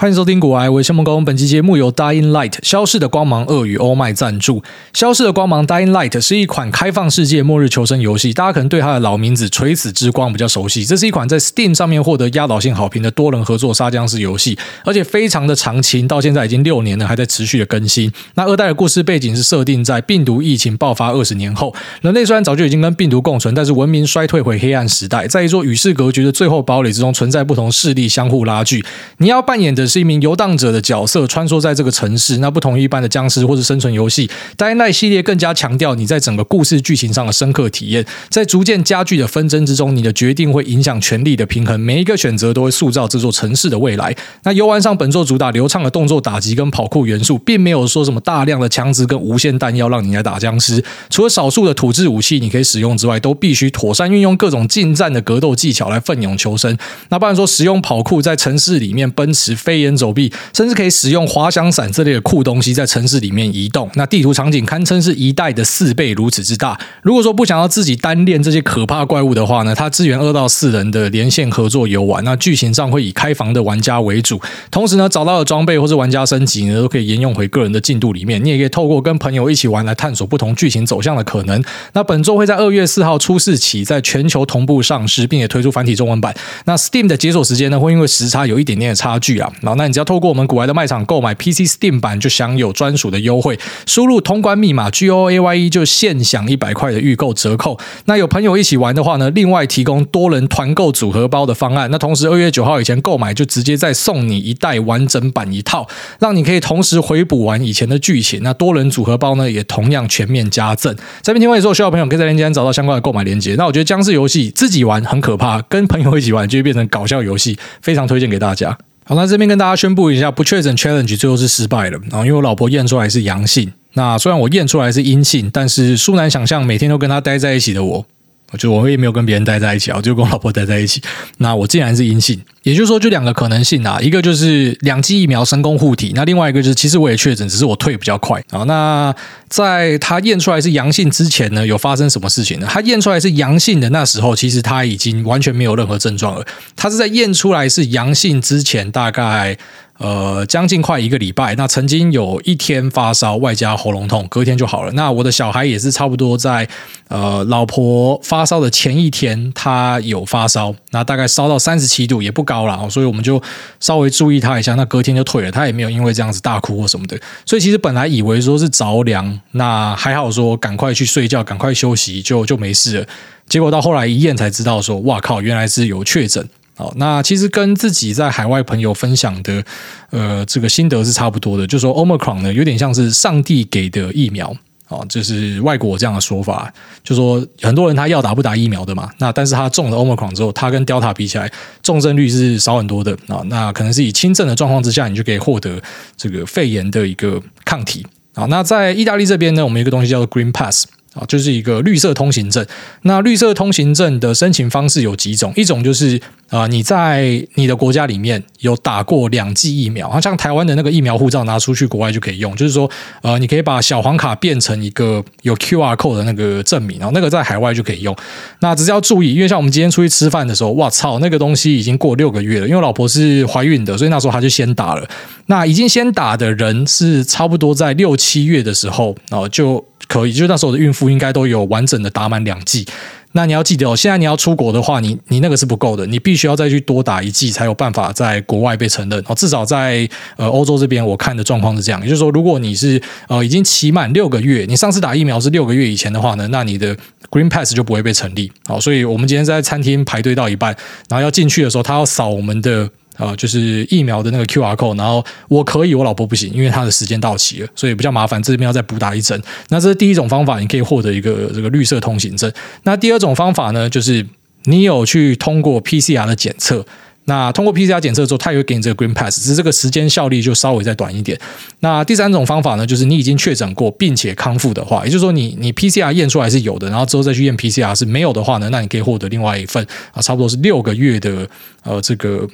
欢迎收听《古癌，我是孟工》。本期节目由 Dying Light 消逝的光芒鳄与欧麦赞助。消逝的光芒 Dying Light 是一款开放世界末日求生游戏，大家可能对它的老名字《垂死之光》比较熟悉。这是一款在 Steam 上面获得压倒性好评的多人合作杀僵尸游戏，而且非常的长青，到现在已经六年了，还在持续的更新。那二代的故事背景是设定在病毒疫情爆发二十年后，人类虽然早就已经跟病毒共存，但是文明衰退回黑暗时代，在一座与世隔绝的最后堡垒之中，存在不同势力相互拉锯。你要扮演的是一名游荡者。的角色穿梭在这个城市，那不同于一般的僵尸或是生存游戏，《Dying Light》系列更加强调你在整个故事剧情上的深刻体验。在逐渐加剧的纷争之中，你的决定会影响权力的平衡，每一个选择都会塑造这座城市的未来。那游玩上本作主打流畅的动作打击跟跑酷元素，并没有说什么大量的枪支跟无限弹药让你来打僵尸。除了少数的土制武器你可以使用之外，都必须妥善运用各种近战的格斗技巧来奋勇求生。那不然说使用跑酷在城市里面奔驰、飞檐走壁。甚至可以使用滑翔伞这类的酷东西在城市里面移动，那地图场景堪称是一代的四倍如此之大。如果说不想要自己单练这些可怕怪物的话呢，它支援二到四人的连线合作游玩。那剧情上会以开房的玩家为主，同时呢，找到的装备或是玩家升级呢，都可以沿用回个人的进度里面。你也可以透过跟朋友一起玩来探索不同剧情走向的可能。那本作会在二月四号初四起在全球同步上市，并且推出繁体中文版。那 Steam 的解锁时间呢，会因为时差有一点点的差距啊。那你只要透过我们古玩的卖场购买 PC Steam 版就享有专属的优惠，输入通关密码 G O A Y E 就现享一百块的预购折扣。那有朋友一起玩的话呢，另外提供多人团购组合包的方案。那同时二月九号以前购买就直接再送你一袋完整版一套，让你可以同时回补完以前的剧情。那多人组合包呢也同样全面加赠。这边听完以后，需要朋友可以在链接找到相关的购买链接。那我觉得僵尸游戏自己玩很可怕，跟朋友一起玩就会变成搞笑游戏，非常推荐给大家。好，那这边跟大家宣布一下，不确诊 challenge 最后是失败了。然后，因为我老婆验出来是阳性，那虽然我验出来是阴性，但是殊难想象，每天都跟她待在一起的我。我就我也没有跟别人待在一起啊，我就跟我老婆待在一起。那我竟然是阴性，也就是说，就两个可能性啊，一个就是两剂疫苗成功护体，那另外一个就是其实我也确诊，只是我退比较快啊。那在他验出来是阳性之前呢，有发生什么事情呢？他验出来是阳性的那时候，其实他已经完全没有任何症状了。他是在验出来是阳性之前，大概。呃，将近快一个礼拜，那曾经有一天发烧，外加喉咙痛，隔天就好了。那我的小孩也是差不多在呃，老婆发烧的前一天，他有发烧，那大概烧到三十七度，也不高了，所以我们就稍微注意他一下，那隔天就退了，他也没有因为这样子大哭或什么的。所以其实本来以为说是着凉，那还好说赶快去睡觉，赶快休息，就就没事了。结果到后来一验才知道说，哇靠，原来是有确诊。好，那其实跟自己在海外朋友分享的，呃，这个心得是差不多的。就是说，Omicron 呢，有点像是上帝给的疫苗啊，就是外国这样的说法。就是说很多人他要打不打疫苗的嘛，那但是他中了 Omicron 之后，他跟 Delta 比起来，重症率是少很多的啊。那可能是以轻症的状况之下，你就可以获得这个肺炎的一个抗体啊。那在意大利这边呢，我们有一个东西叫做 Green Pass。啊，就是一个绿色通行证。那绿色通行证的申请方式有几种？一种就是啊，你在你的国家里面有打过两剂疫苗，好像台湾的那个疫苗护照拿出去国外就可以用。就是说，呃，你可以把小黄卡变成一个有 QR code 的那个证明，然后那个在海外就可以用。那只是要注意，因为像我们今天出去吃饭的时候，哇操，那个东西已经过六个月了。因为老婆是怀孕的，所以那时候她就先打了。那已经先打的人是差不多在六七月的时候，啊，就。可以，就那时候的孕妇应该都有完整的打满两剂。那你要记得哦，现在你要出国的话，你你那个是不够的，你必须要再去多打一剂才有办法在国外被承认哦。至少在呃欧洲这边，我看的状况是这样，也就是说，如果你是呃已经期满六个月，你上次打疫苗是六个月以前的话呢，那你的 Green Pass 就不会被成立。好，所以我们今天在餐厅排队到一半，然后要进去的时候，他要扫我们的。啊，就是疫苗的那个 QR code，然后我可以，我老婆不行，因为她的时间到期了，所以比较麻烦，这边要再补打一针。那这是第一种方法，你可以获得一个这个绿色通行证。那第二种方法呢，就是你有去通过 PCR 的检测，那通过 PCR 检测之后，他也会给你这个 Green Pass，只是这个时间效力就稍微再短一点。那第三种方法呢，就是你已经确诊过并且康复的话，也就是说你你 PCR 验出来是有的，然后之后再去验 PCR 是没有的话呢，那你可以获得另外一份啊，差不多是六个月的呃这个。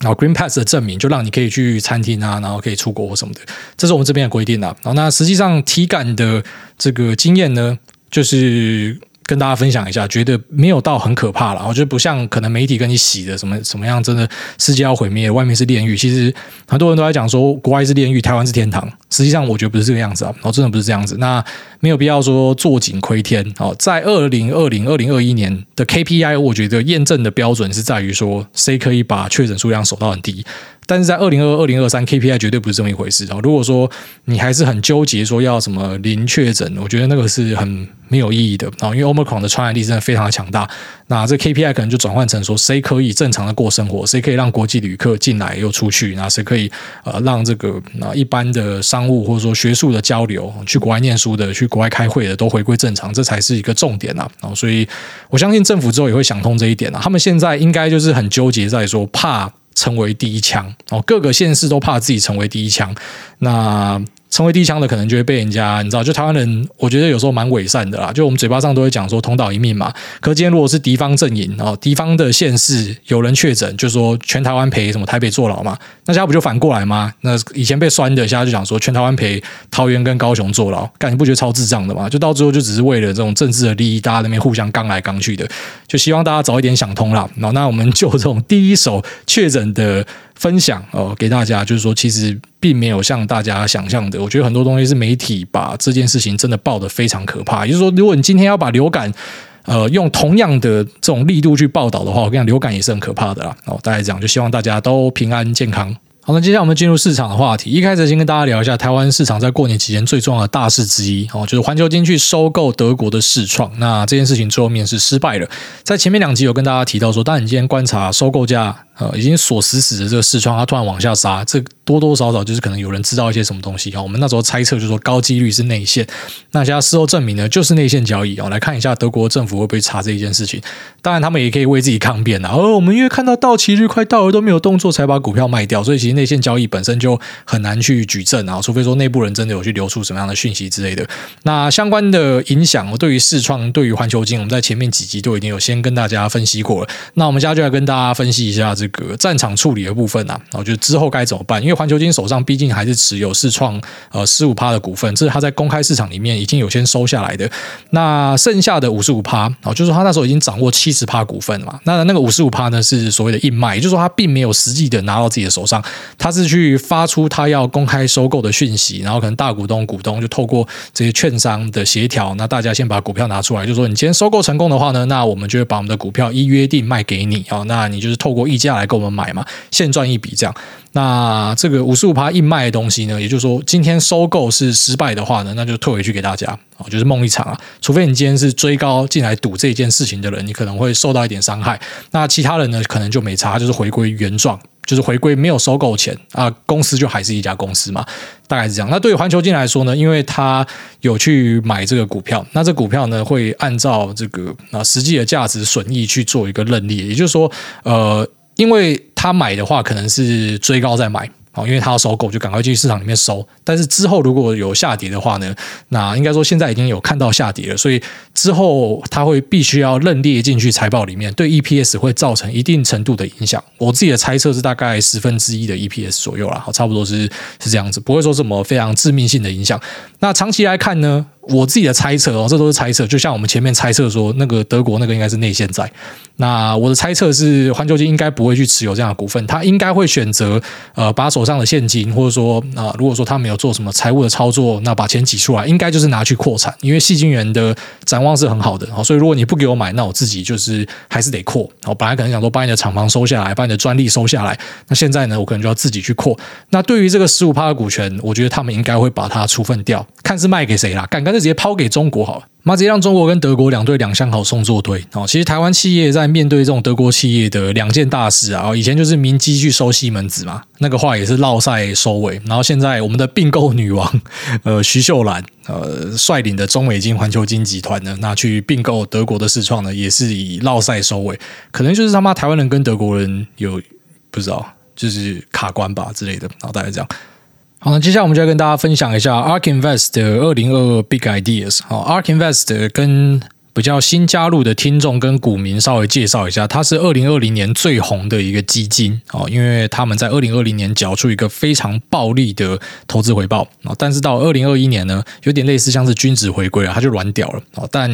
然后 Green Pass 的证明就让你可以去餐厅啊，然后可以出国或什么的，这是我们这边的规定啊。然后那实际上体感的这个经验呢，就是跟大家分享一下，觉得没有到很可怕了。我觉得不像可能媒体跟你洗的什么什么样，真的世界要毁灭，外面是炼狱。其实很多人都在讲说国外是炼狱，台湾是天堂。实际上我觉得不是这个样子啊，哦，真的不是这样子。那没有必要说坐井窥天。哦，在二零二零、二零二一年的 KPI，我觉得验证的标准是在于说，谁可以把确诊数量守到很低。但是在二零二二、零二三 KPI 绝对不是这么一回事哦！如果说你还是很纠结说要什么零确诊，我觉得那个是很没有意义的啊！因为 Omicron 的传染力真的非常的强大，那这 KPI 可能就转换成说谁可以正常的过生活，谁可以让国际旅客进来又出去，那谁可以呃让这个啊一般的商务或者说学术的交流，去国外念书的、去国外开会的都回归正常，这才是一个重点啊！所以我相信政府之后也会想通这一点啊！他们现在应该就是很纠结在说怕。成为第一枪哦，各个县市都怕自己成为第一枪，那。成为第一枪的可能就会被人家，你知道，就台湾人，我觉得有时候蛮伪善的啦。就我们嘴巴上都会讲说同岛一命嘛。可是今天如果是敌方阵营哦，敌方的县市有人确诊，就说全台湾赔什么台北坐牢嘛，那现在不就反过来吗？那以前被酸的，现在就讲说全台湾赔桃园跟高雄坐牢，感觉不觉得超智障的吗？就到最后就只是为了这种政治的利益，大家那边互相刚来刚去的，就希望大家早一点想通啦。那那我们就这种第一手确诊的。分享哦，给大家就是说，其实并没有像大家想象的。我觉得很多东西是媒体把这件事情真的报的非常可怕。也就是说，如果你今天要把流感，呃，用同样的这种力度去报道的话，我跟你讲，流感也是很可怕的啦。哦，大概这样，就希望大家都平安健康。好，那接下来我们进入市场的话题。一开始先跟大家聊一下台湾市场在过年期间最重要的大事之一哦，就是环球金去收购德国的视创。那这件事情最后面是失败了。在前面两集有跟大家提到说，当你今天观察收购价。呃，已经锁死死的这个视创，它突然往下杀，这多多少少就是可能有人知道一些什么东西啊。我们那时候猜测就是说高几率是内线，那现在事后证明呢，就是内线交易啊。来看一下德国政府会不会查这一件事情？当然，他们也可以为自己抗辩啊。而、我们因为看到到期日快到了都没有动作，才把股票卖掉，所以其实内线交易本身就很难去举证啊，除非说内部人真的有去流出什么样的讯息之类的。那相关的影响，对于视创，对于环球金，我们在前面几集都已经有先跟大家分析过了。那我们现在就来跟大家分析一下这。个战场处理的部分啊，然后就之后该怎么办？因为环球金手上毕竟还是持有四创呃十五趴的股份，这是他在公开市场里面已经有先收下来的。那剩下的五十五趴，哦，就是他那时候已经掌握七十趴股份了嘛。那那个五十五趴呢，是所谓的硬卖，也就是说他并没有实际的拿到自己的手上，他是去发出他要公开收购的讯息，然后可能大股东、股东就透过这些券商的协调，那大家先把股票拿出来，就说你今天收购成功的话呢，那我们就会把我们的股票依约定卖给你啊，那你就是透过溢价来跟我们买嘛，现赚一笔这样。那这这个五十五趴硬卖的东西呢，也就是说，今天收购是失败的话呢，那就退回去给大家啊，就是梦一场啊。除非你今天是追高进来赌这件事情的人，你可能会受到一点伤害。那其他人呢，可能就没差，就是回归原状，就是回归没有收购前啊，公司就还是一家公司嘛，大概是这样。那对于环球金来说呢，因为他有去买这个股票，那这股票呢会按照这个啊实际的价值损益去做一个认列，也就是说，呃。因为他买的话，可能是追高再买。因为它要收购，就赶快去市场里面收。但是之后如果有下跌的话呢，那应该说现在已经有看到下跌了，所以之后它会必须要认列进去财报里面，对 EPS 会造成一定程度的影响。我自己的猜测是大概十分之一的 EPS 左右啦，好，差不多是是这样子，不会说什么非常致命性的影响。那长期来看呢，我自己的猜测哦，这都是猜测，就像我们前面猜测说那个德国那个应该是内线债。那我的猜测是环球金应该不会去持有这样的股份，他应该会选择呃把手上的现金，或者说啊、如果说他没有做什么财务的操作，那把钱挤出来，应该就是拿去扩产，因为矽晶圆的展望是很好的，好所以如果你不给我买，那我自己就是还是得扩。我本来可能想说把你的厂房收下来，把你的专利收下来，那现在呢，我可能就要自己去扩。那对于这个十五趴的股权，我觉得他们应该会把它处分掉，看是卖给谁啦，干干 直接抛给中国好了。那直接让中国跟德国两队两相好送作对哦。其实台湾企业在面对这种德国企业的两件大事啊，以前就是明基去收西门子嘛，那个话也是落赛收尾。然后现在我们的并购女王 呃徐秀兰呃率领的中美金环球金集团呢，那去并购德国的视创呢，也是以落赛收尾。可能就是他妈台湾人跟德国人有不知道就是卡关吧之类的，然后大概这样。好，那接下来我们就要跟大家分享一下 ARK Invest 的二零二二 Big Ideas。好，ARK Invest 跟比较新加入的听众跟股民稍微介绍一下，它是二零二零年最红的一个基金。哦，因为他们在二零二零年缴出一个非常暴利的投资回报。啊，但是到二零二一年呢，有点类似像是均值回归了，它就软掉了。啊，但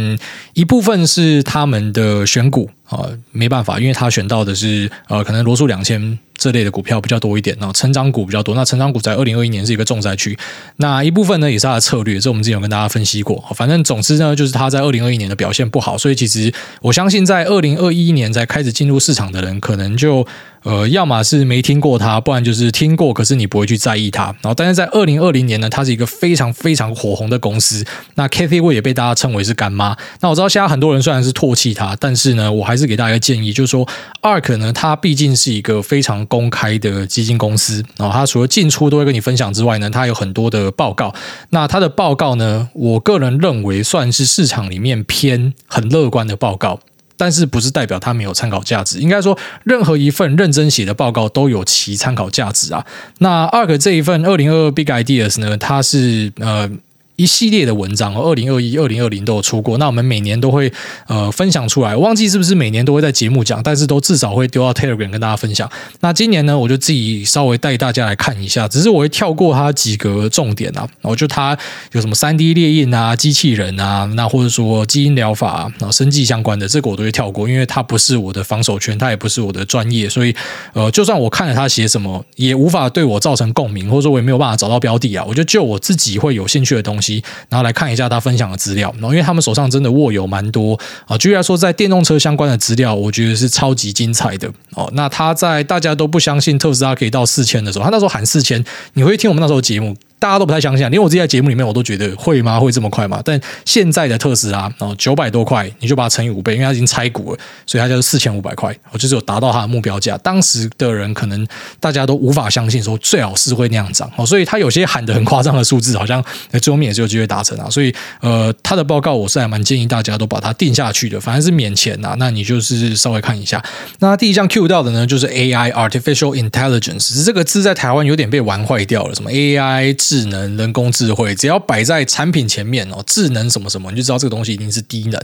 一部分是他们的选股啊，没办法，因为他选到的是呃，可能罗素两千。这类的股票比较多一点，然后成长股比较多。那成长股在二零二一年是一个重灾区，那一部分呢也是他的策略，这我们之前有跟大家分析过。反正总之呢，就是他在二零二一年的表现不好，所以其实我相信在二零二一年才开始进入市场的人，可能就。呃，要么是没听过它，不然就是听过，可是你不会去在意它。然后，但是在二零二零年呢，它是一个非常非常火红的公司。那 Cathie Wood 也被大家称为是干妈。那我知道现在很多人虽然是唾弃它，但是呢，我还还是给大家一个建议，就是说，ARK 呢，它毕竟是一个非常公开的基金公司。然后，它除了进出都会跟你分享之外呢，它有很多的报告。那它的报告呢，我个人认为算是市场里面偏很乐观的报告。但是不是代表它没有参考价值？应该说，任何一份认真写的报告都有其参考价值啊。那 ARK 这一份二零二二 Big Ideas 呢，它是呃。一系列的文章，二零二一、二零二零都有出过。那我们每年都会呃分享出来，忘记是不是每年都会在节目讲，但是都至少会丢到 Telegram 跟大家分享。那今年呢，我就自己稍微带大家来看一下，只是我会跳过它几个重点啊。然后就它有什么三 D 列印啊、机器人啊，那或者说基因疗法啊、然后生技相关的，这个我都会跳过，因为它不是我的防守圈，它也不是我的专业，所以呃，就算我看了他写什么，也无法对我造成共鸣，或者说我也没有办法找到标的啊。我就就我自己会有兴趣的东西。然后来看一下他分享的资料，然后因为他们手上真的握有蛮多啊，居然说，在电动车相关的资料，我觉得是超级精彩的哦。那他在大家都不相信特斯拉可以到四千的时候，他那时候喊四千，你会听我们那时候节目。大家都不太相信，连我自己在节目里面我都觉得会吗？会这么快吗？但现在的特斯拉哦，九百多块，你就把它乘以五倍，因为它已经拆股了，所以它就是四千五百块，我就是有达到它的目标价。当时的人可能大家都无法相信，说最好是会那样涨哦，所以他有些喊得很夸张的数字，好像最后面也是有机会达成啊。所以呃，他的报告我是还蛮建议大家都把它定下去的，反正是免钱呐，那你就是稍微看一下。那第一项 Q 到的呢，就是 AI Artificial Intelligence，这个字在台湾有点被玩坏掉了，什么 AI。智智能、人工智慧，只要摆在产品前面哦，智能什么什么，你就知道这个东西一定是低能。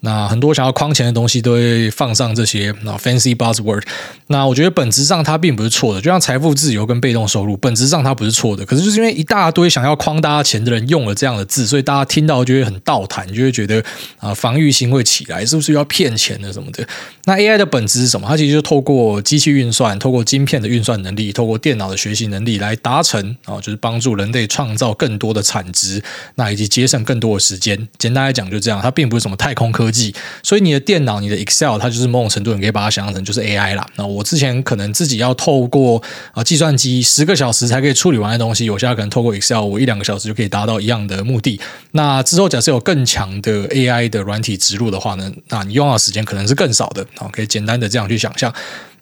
那很多想要框钱的东西都会放上这些那 fancy buzzword。那我觉得本质上它并不是错的，就像财富自由跟被动收入，本质上它不是错的。可是就是因为一大堆想要框大家钱的人用了这样的字，所以大家听到就会很倒弹，就会觉得啊防御心会起来，是不是要骗钱的什么的？那 AI 的本质是什么？它其实就透过机器运算，透过晶片的运算能力，透过电脑的学习能力来达成啊，就是帮助。人类创造更多的产值，那以及节省更多的时间。简单来讲，就这样，它并不是什么太空科技。所以你的电脑、你的 Excel，它就是某种程度，你可以把它想象成就是 AI 啦。那我我之前可能自己要透过啊计算机十个小时才可以处理完的东西，我现在可能透过 Excel，我一两个小时就可以达到一样的目的。那之后假设有更强的 AI 的软体植入的话呢，那你用到的时间可能是更少的。好，可以简单的这样去想象。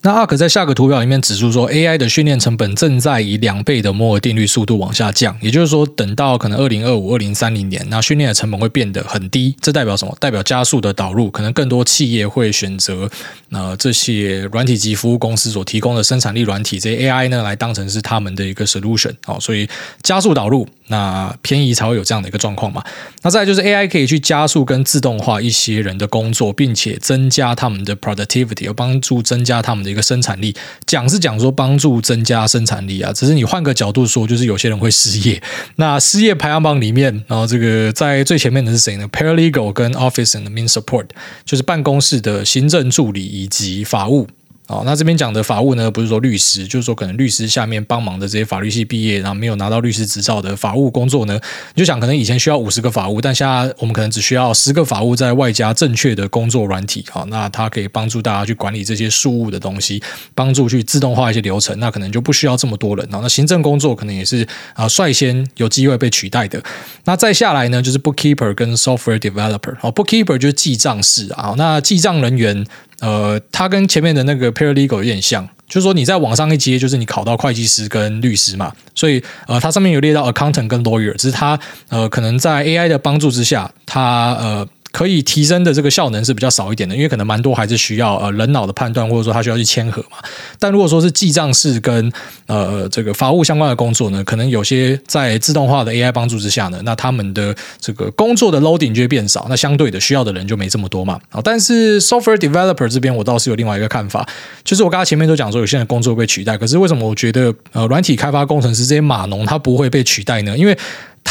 那 ARK 在下个图表里面指出说，AI 的训练成本正在以两倍的摩尔定律速度往下降，也就是说，等到可能二零二五、二零三零年，那训练的成本会变得很低。这代表什么？代表加速的导入，可能更多企业会选择呃这些软体及服务公司所提供的生产力软体这些 AI 呢，来当成是他们的一个 solution。哦，所以加速导入，那偏移才会有这样的一个状况嘛。那再就是 AI 可以去加速跟自动化一些人的工作，并且增加他们的 productivity，要帮助增加他们的。一个生产力讲是讲说帮助增加生产力啊，只是你换个角度说，就是有些人会失业。那失业排行榜里面，然后这个在最前面的是谁呢？Paralegal 跟 Office and Admin Support，就是办公室的行政助理以及法务。哦，那这边讲的法务呢，不是说律师，就是说可能律师下面帮忙的这些法律系毕业，然后没有拿到律师执照的法务工作呢，你就想可能以前需要五十个法务，但现在我们可能只需要十个法务，在外加正确的工作软体，好，那它可以帮助大家去管理这些事务的东西，帮助去自动化一些流程，那可能就不需要这么多人，那行政工作可能也是啊率先有机会被取代的。那再下来呢，就是 bookkeeper 跟 software developer，哦，bookkeeper 就是记账士啊，那记账人员。呃，它跟前面的那个 paralegal 有点像，就是说你在网上一接，就是你考到会计师跟律师嘛，所以呃，它上面有列到 accountant 跟 lawyer，只是它呃可能在 AI 的帮助之下，它呃可以提升的这个效能是比较少一点的，因为可能蛮多还是需要呃人脑的判断，或者说他需要去签核嘛。但如果说是记账式跟呃这个法务相关的工作呢，可能有些在自动化的 AI 帮助之下呢，那他们的这个工作的 loading 就会变少，那相对的需要的人就没这么多嘛。啊，但是 software developer 这边我倒是有另外一个看法，就是我刚才前面都讲说有些人工作被取代，可是为什么我觉得呃软体开发工程师这些码农他不会被取代呢？因为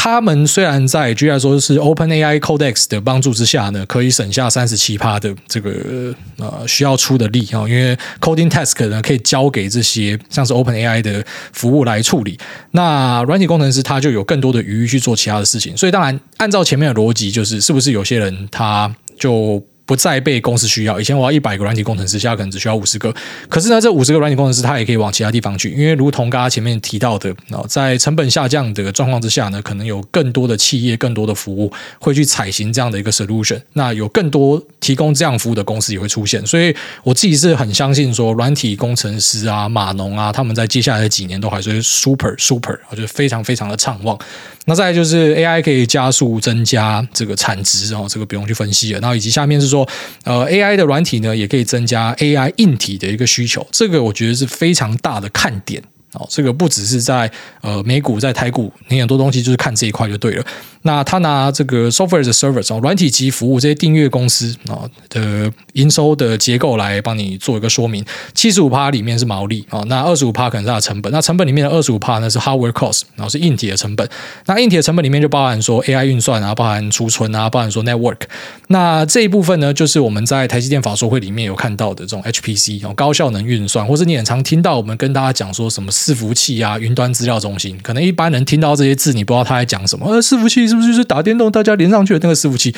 他们虽然在，居然说是 OpenAI Codex 的帮助之下呢，可以省下三十七趴的这个呃需要出的力啊，因为 Coding Task 呢可以交给这些像是 OpenAI 的服务来处理，那软体工程师他就有更多的余去做其他的事情。所以当然，按照前面的逻辑，就是是不是有些人他就。不再被公司需要。以前我要一百个软体工程师，现在可能只需要五十个。可是呢，这五十个软体工程师他也可以往其他地方去，因为如同刚刚前面提到的，在成本下降的状况之下呢，可能有更多的企业、更多的服务会去采行这样的一个 solution。那有更多提供这样服务的公司也会出现。所以我自己是很相信说，软体工程师啊、码农啊，他们在接下来的几年都还是 super super，我觉得非常非常的畅旺。那再就是 AI 可以加速增加这个产值哦，这个不用去分析了。然后以及下面是说，呃，AI 的软体呢也可以增加 AI 硬体的一个需求，这个我觉得是非常大的看点。哦，这个不只是在呃美股，在台股，你很多东西就是看这一块就对了。那他拿这个 software as a service 哦，软体及服务这些订阅公司啊的营收的结构来帮你做一个说明。七十五趴里面是毛利啊，那二十五趴可能是它的成本。那成本里面的二十五趴呢是 hardware cost，然后是硬体的成本。那硬体的成本里面就包含说 AI 运算啊，包含储存啊，包含说 network。那这一部分呢，就是我们在台积电法说会里面有看到的这种 HPC 哦，高效能运算，或是你很常听到我们跟大家讲说什么。伺服器啊，云端资料中心，可能一般人听到这些字，你不知道他在讲什么。呃，伺服器是不是就是打电动大家连上去的那个伺服器？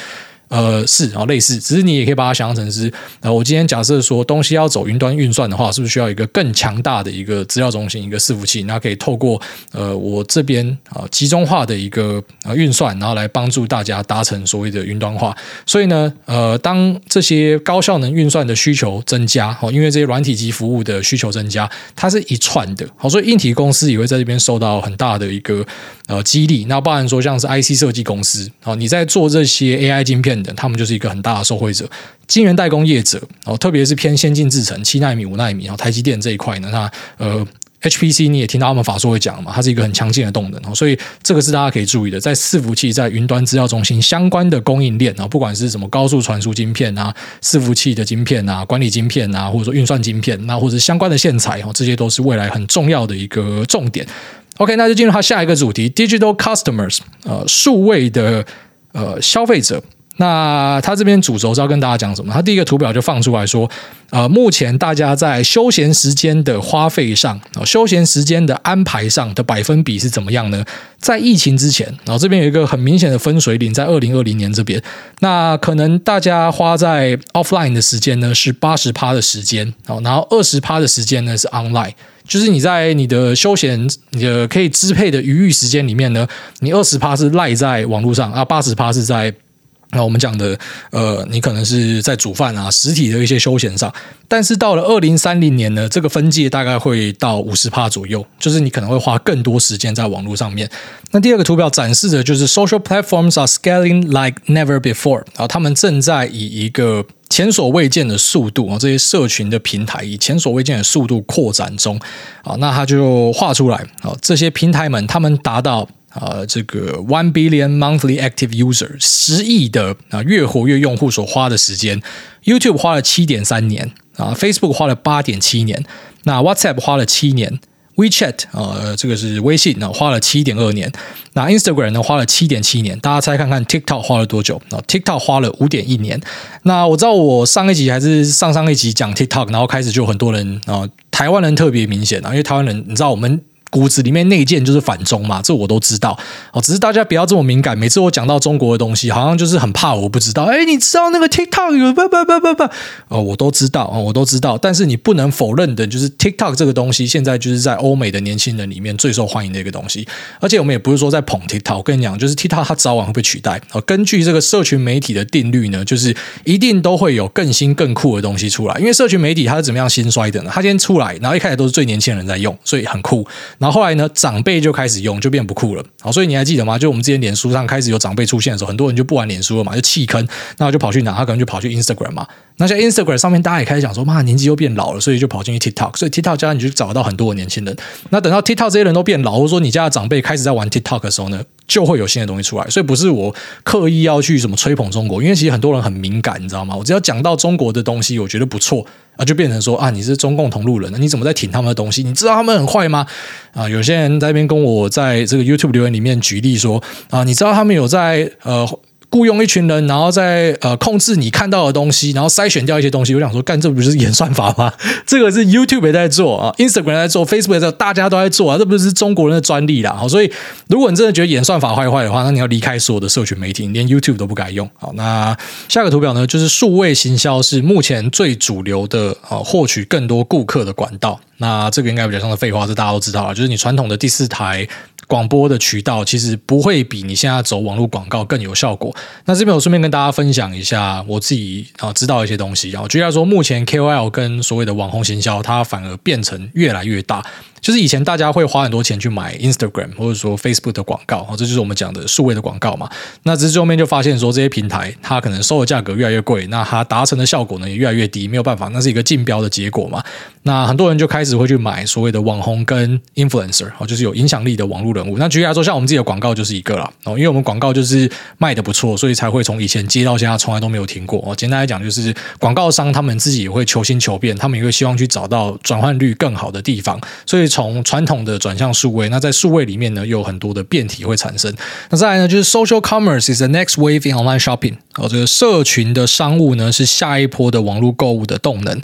呃，是啊，类似，只是你也可以把它想象成是，呃，我今天假设说东西要走云端运算的话，是不是需要一个更强大的一个资料中心，一个伺服器，那可以透过呃我这边啊集中化的一个呃运算，然后来帮助大家达成所谓的云端化。所以呢，呃，当这些高效能运算的需求增加，哦，因为这些软体及服务的需求增加，它是一串的，好，所以硬体公司也会在这边受到很大的一个呃激励。那包含说像是 IC 设计公司，哦，你在做这些 AI 晶片。他们就是一个很大的受惠者，晶圆代工业者哦，特别是偏先进制程，七纳米、五纳米，然后台积电这一块呢，那呃，HPC 你也听到他们法说会讲嘛，它是一个很强劲的动能，所以这个是大家可以注意的，在伺服器、在云端资料中心相关的供应链啊，不管是什么高速传输晶片啊、伺服器的晶片啊、管理晶片啊，或者说运算晶片，那或者相关的线材哦，这些都是未来很重要的一个重点。OK，那就进入它下一个主题：Digital Customers，呃，数位的呃消费者。那他这边主轴是要跟大家讲什么？他第一个图表就放出来说，呃，目前大家在休闲时间的花费上，休闲时间的安排上的百分比是怎么样呢？在疫情之前，然后这边有一个很明显的分水岭，在二零二零年这边，那可能大家花在 offline 的时间呢是八十趴的时间，然后二十趴的时间呢是 online，就是你在你的休闲、你的可以支配的余裕时间里面呢，你二十趴是赖在网络上啊，八十趴是在。那我们讲的，呃，你可能是在煮饭啊，实体的一些休闲上，但是到了二零三零年呢，这个分界大概会到五十趴左右，就是你可能会花更多时间在网络上面。那第二个图表展示的就是 social platforms are scaling like never before，然后他们正在以一个前所未见的速度啊，这些社群的平台以前所未见的速度扩展中啊，那他就画出来啊，这些平台们他们达到。啊，这个 one billion monthly active user 十亿的啊月活跃用户所花的时间，YouTube 花了七点三年啊，Facebook 花了八点七年，那 WhatsApp 花了七年，WeChat 啊，这个是微信啊，花了七点二年，那 Instagram 呢花了七点七年，大家猜看看 TikTok 花了多久？啊，TikTok 花了五点一年。那我知道我上一集还是上上一集讲 TikTok，然后开始就很多人啊，台湾人特别明显啊，因为台湾人你知道我们。骨子里面内建就是反中嘛，这我都知道哦。只是大家不要这么敏感。每次我讲到中国的东西，好像就是很怕我不知道。哎，你知道那个 TikTok 有不不不不不哦，我都知道哦，我都知道。但是你不能否认的，就是 TikTok 这个东西现在就是在欧美的年轻人里面最受欢迎的一个东西。而且我们也不是说在捧 TikTok，我跟你讲，就是 TikTok 它早晚会被取代。根据这个社群媒体的定律呢，就是一定都会有更新更酷的东西出来。因为社群媒体它是怎么样兴衰的呢？它先出来，然后一开始都是最年轻人在用，所以很酷。然后后来呢，长辈就开始用，就变不酷了。好，所以你还记得吗？就我们之前脸书上开始有长辈出现的时候，很多人就不玩脸书了嘛，就弃坑，那就跑去哪？他可能就跑去 Instagram 嘛。那在 Instagram 上面，大家也开始讲说，妈，年纪又变老了，所以就跑进去 TikTok。所以 TikTok 家你就找到很多的年轻人。那等到 TikTok 这些人都变老，或者说你家的长辈开始在玩 TikTok 的时候呢，就会有新的东西出来。所以不是我刻意要去什么吹捧中国，因为其实很多人很敏感，你知道吗？我只要讲到中国的东西，我觉得不错啊，就变成说啊，你是中共同路人，你怎么在挺他们的东西？你知道他们很坏吗？啊，有些人在那边跟我在这个 YouTube 留言里面举例说啊，你知道他们有在呃。雇佣一群人，然后再呃控制你看到的东西，然后筛选掉一些东西。我想说，干这不就是演算法吗？这个是 YouTube 在做啊，Instagram 在做，Facebook 在做，大家都在做啊，这不是中国人的专利啦。好，所以如果你真的觉得演算法坏坏的话，那你要离开所有的社群媒体，连 YouTube 都不该用。好，那下个图表呢，就是数位行销是目前最主流的啊，获取更多顾客的管道。那这个应该比较像是废话，这大家都知道了，就是你传统的第四台。广播的渠道其实不会比你现在走网络广告更有效果。那这边我顺便跟大家分享一下我自己啊知道一些东西啊，举例来说，目前 KOL 跟所谓的网红行销，它反而变成越来越大。就是以前大家会花很多钱去买 Instagram 或者说 Facebook 的广告，这就是我们讲的数位的广告嘛。那只是最后面就发现说，这些平台它可能收的价格越来越贵，那它达成的效果呢也越来越低，没有办法，那是一个竞标的结果嘛。那很多人就开始会去买所谓的网红跟 Influencer，就是有影响力的网络人物。那举例来说，像我们自己的广告就是一个啦，哦，因为我们广告就是卖的不错，所以才会从以前接到现在从来都没有停过。哦，简单来讲，就是广告商他们自己也会求新求变，他们也会希望去找到转换率更好的地方，所以从传统的转向数位，那在数位里面呢，有很多的变体会产生。那再来呢，就是 social commerce is the next wave in online shopping。哦，这个社群的商务呢，是下一波的网络购物的动能。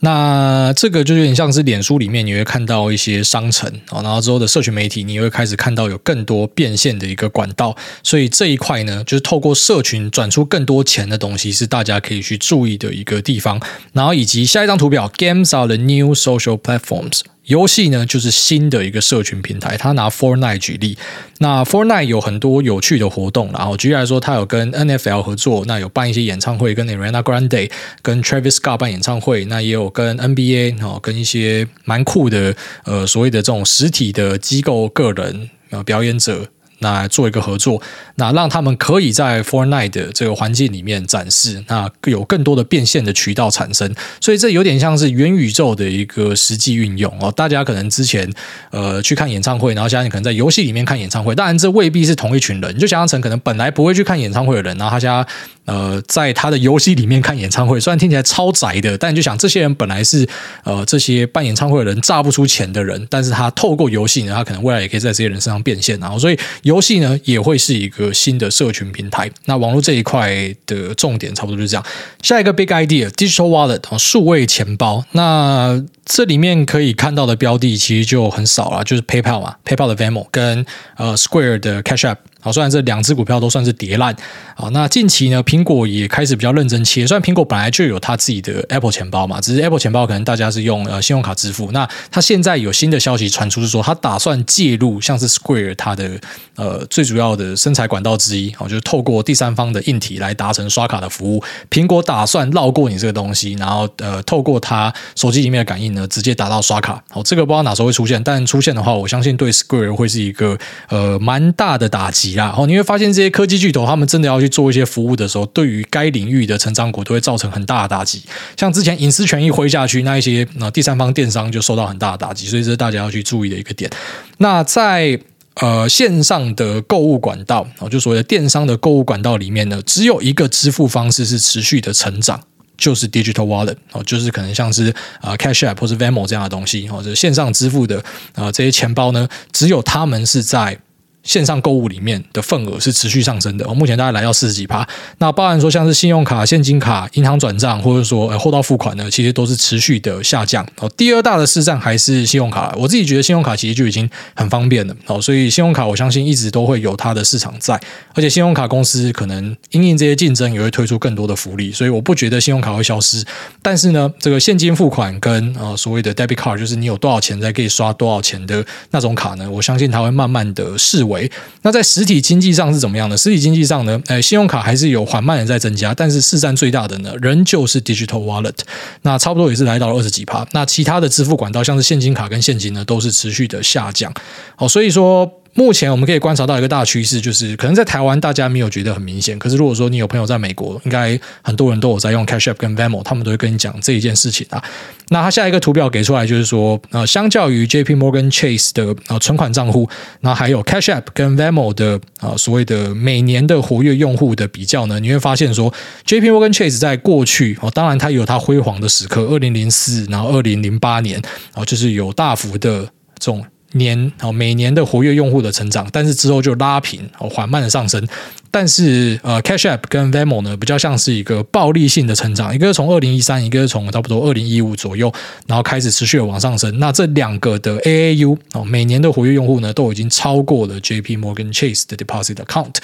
那这个就有点像是脸书里面你会看到一些商城啊，然后之后的社群媒体你会开始看到有更多变现的一个管道。所以这一块呢，就是透过社群转出更多钱的东西，是大家可以去注意的一个地方。然后以及下一张图表，Games are the new social platforms。游戏呢，就是新的一个社群平台。他拿 Fortnite 举例，那 Fortnite 有很多有趣的活动。然后举例来说，他有跟 NFL 合作，那有办一些演唱会，跟 Ariana Grande、跟 Travis Scott 办演唱会。那也有跟 NBA 哦，跟一些蛮酷的呃所谓的这种实体的机构、个人呃表演者。那做一个合作，那让他们可以在 Fortnite 的这个环境里面展示，那有更多的变现的渠道产生，所以这有点像是元宇宙的一个实际运用哦。大家可能之前呃去看演唱会，然后现在可能在游戏里面看演唱会，当然这未必是同一群人，就想象成可能本来不会去看演唱会的人，然后他家。呃，在他的游戏里面看演唱会，虽然听起来超宅的，但你就想这些人本来是呃这些办演唱会的人榨不出钱的人，但是他透过游戏呢，他可能未来也可以在这些人身上变现，然后所以游戏呢也会是一个新的社群平台。那网络这一块的重点差不多就是这样。下一个 big idea，digital wallet，数位钱包。那这里面可以看到的标的其实就很少了，就是 PayPal 嘛，PayPal 的 Venmo 跟呃 Square 的 Cash App。好，虽然这两只股票都算是跌烂，好，那近期呢，苹果也开始比较认真切。虽然苹果本来就有它自己的 Apple 钱包嘛，只是 Apple 钱包可能大家是用呃信用卡支付。那它现在有新的消息传出，是说它打算介入，像是 Square 它的呃最主要的生财管道之一，哦，就是透过第三方的硬体来达成刷卡的服务。苹果打算绕过你这个东西，然后呃透过它手机里面的感应呢，直接达到刷卡。好，这个不知道哪时候会出现，但出现的话，我相信对 Square 会是一个呃蛮大的打击。然后你会发现这些科技巨头，他们真的要去做一些服务的时候，对于该领域的成长股都会造成很大的打击。像之前隐私权一挥下去，那一些那第三方电商就受到很大的打击，所以这是大家要去注意的一个点。那在呃线上的购物管道，就所谓的电商的购物管道里面呢，只有一个支付方式是持续的成长，就是 Digital Wallet 哦，就是可能像是啊 Cash App 或是 Venmo 这样的东西，或者线上支付的啊这些钱包呢，只有他们是在。线上购物里面的份额是持续上升的，哦，目前大概来到四十几趴。那包含说像是信用卡、现金卡、银行转账，或者说呃货到付款呢，其实都是持续的下降。哦，第二大的市占还是信用卡。我自己觉得信用卡其实就已经很方便了。哦，所以信用卡我相信一直都会有它的市场在，而且信用卡公司可能因应这些竞争也会推出更多的福利，所以我不觉得信用卡会消失。但是呢，这个现金付款跟呃所谓的 debit card，就是你有多少钱才可以刷多少钱的那种卡呢，我相信它会慢慢的式为。那在实体经济上是怎么样的？实体经济上呢，呃，信用卡还是有缓慢的在增加，但是市占最大的呢，仍旧是 Digital Wallet，那差不多也是来到了二十几趴。那其他的支付管道，像是现金卡跟现金呢，都是持续的下降。好，所以说。目前我们可以观察到一个大趋势，就是可能在台湾大家没有觉得很明显，可是如果说你有朋友在美国，应该很多人都有在用 Cash App 跟 Venmo，他们都会跟你讲这一件事情啊。那他下一个图表给出来就是说，呃，相较于 JP Morgan Chase 的呃存款账户，那还有 Cash App 跟 Venmo 的呃所谓的每年的活跃用户的比较呢，你会发现说，JP Morgan Chase 在过去哦，当然它有它辉煌的时刻，二零零四，然后二零零八年，然哦，就是有大幅的这种。年哦，每年的活跃用户的成长，但是之后就拉平哦，缓慢的上升。但是呃，Cash App 跟 Venmo 呢，比较像是一个暴力性的成长，一个是从二零一三，一个是从差不多二零一五左右，然后开始持续的往上升。那这两个的 AAU 哦，每年的活跃用户呢，都已经超过了 JP Morgan Chase 的 Deposit Account。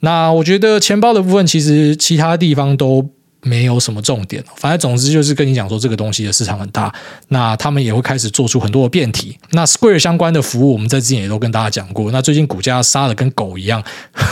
那我觉得钱包的部分，其实其他地方都。没有什么重点，反正总之就是跟你讲说这个东西的市场很大，那他们也会开始做出很多的变体。那 Square 相关的服务，我们在之前也都跟大家讲过。那最近股价杀的跟狗一样，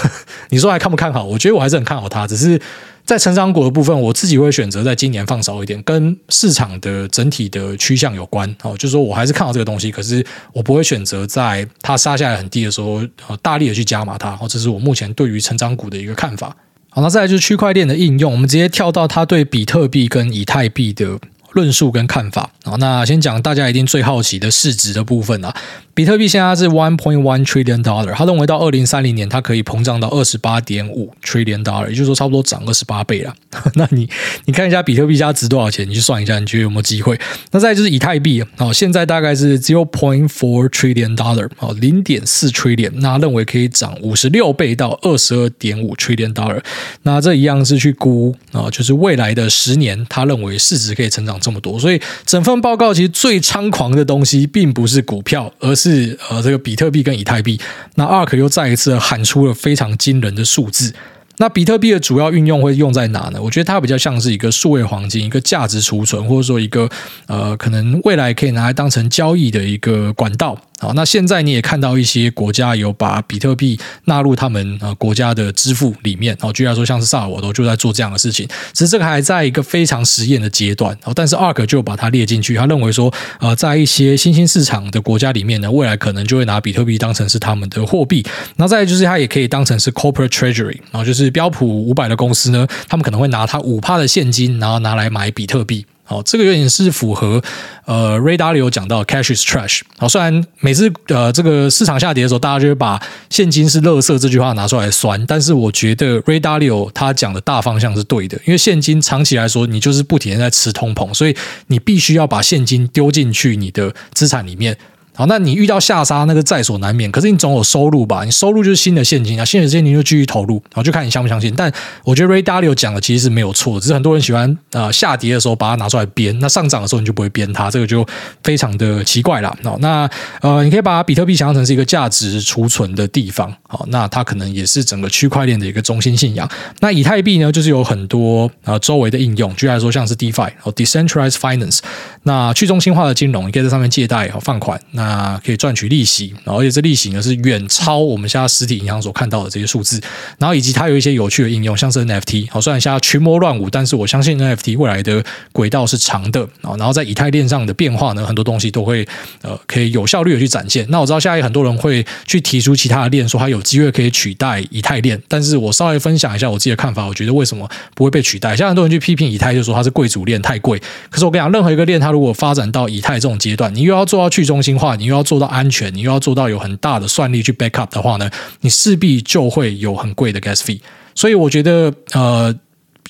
你说还看不看好？我觉得我还是很看好它，只是在成长股的部分，我自己会选择在今年放少一点，跟市场的整体的趋向有关。哦，就是说我还是看好这个东西，可是我不会选择在它杀下来很低的时候，大力的去加码它。哦，这是我目前对于成长股的一个看法。好，那再来就是区块链的应用，我们直接跳到它对比特币跟以太币的论述跟看法。好，那先讲大家一定最好奇的市值的部分啊。比特币现在是 one point one trillion dollar，他认为到二零三零年它可以膨胀到二十八点五 trillion dollar，也就是说差不多涨二十八倍了。那你你看一下比特币现在值多少钱？你去算一下，你觉得有没有机会？那再就是以太币啊，现在大概是 zero point four trillion dollar，哦，零点四 trillion，那认为可以涨五十六倍到二十二点五 trillion dollar。那这一样是去估啊，就是未来的十年，他认为市值可以成长这么多。所以整份报告其实最猖狂的东西，并不是股票，而是呃，这个比特币跟以太币，那 ARK 又再一次喊出了非常惊人的数字。那比特币的主要运用会用在哪呢？我觉得它比较像是一个数位黄金，一个价值储存，或者说一个呃，可能未来可以拿来当成交易的一个管道。好，那现在你也看到一些国家有把比特币纳入他们呃国家的支付里面。好，举例来说，像是萨尔瓦多就在做这样的事情。只是这个还在一个非常实验的阶段。好，但是 ARK 就把它列进去。他认为说，呃，在一些新兴市场的国家里面呢，未来可能就会拿比特币当成是他们的货币。那再就是它也可以当成是 corporate treasury。然后就是标普五百的公司呢，他们可能会拿它五趴的现金，然后拿来买比特币。好，这个有点是符合呃，Ray Dalio 讲到 “cash is trash”。好，虽然每次呃这个市场下跌的时候，大家就会把“现金是垃圾”这句话拿出来酸，但是我觉得 Ray Dalio 他讲的大方向是对的，因为现金长期来说，你就是不停的在吃通膨，所以你必须要把现金丢进去你的资产里面。好，那你遇到下杀，那个在所难免。可是你总有收入吧？你收入就是新的现金啊，新的现金就继续投入，然后就看你相不相信。但我觉得 Ray Dalio 讲的其实是没有错，只是很多人喜欢呃下跌的时候把它拿出来编，那上涨的时候你就不会编它，这个就非常的奇怪了。好，那呃，你可以把比特币想象成是一个价值储存的地方。好，那它可能也是整个区块链的一个中心信仰。那以太币呢，就是有很多呃周围的应用，举例来说像是 DeFi 和 Decentralized Finance，那去中心化的金融，你可以在上面借贷和放款。那可以赚取利息，然后而且这利息呢是远超我们现在实体银行所看到的这些数字，然后以及它有一些有趣的应用，像是 NFT。好，虽然现在群魔乱舞，但是我相信 NFT 未来的轨道是长的啊。然后在以太链上的变化呢，很多东西都会呃可以有效率的去展现。那我知道现在很多人会去提出其他的链，说它有机会可以取代以太链，但是我稍微分享一下我自己的看法，我觉得为什么不会被取代？像很多人去批评以太，就说它是贵族链太贵。可是我跟你讲，任何一个链，它如如果发展到以太这种阶段，你又要做到去中心化。你又要做到安全，你又要做到有很大的算力去 backup 的话呢，你势必就会有很贵的 gas fee。所以我觉得，呃，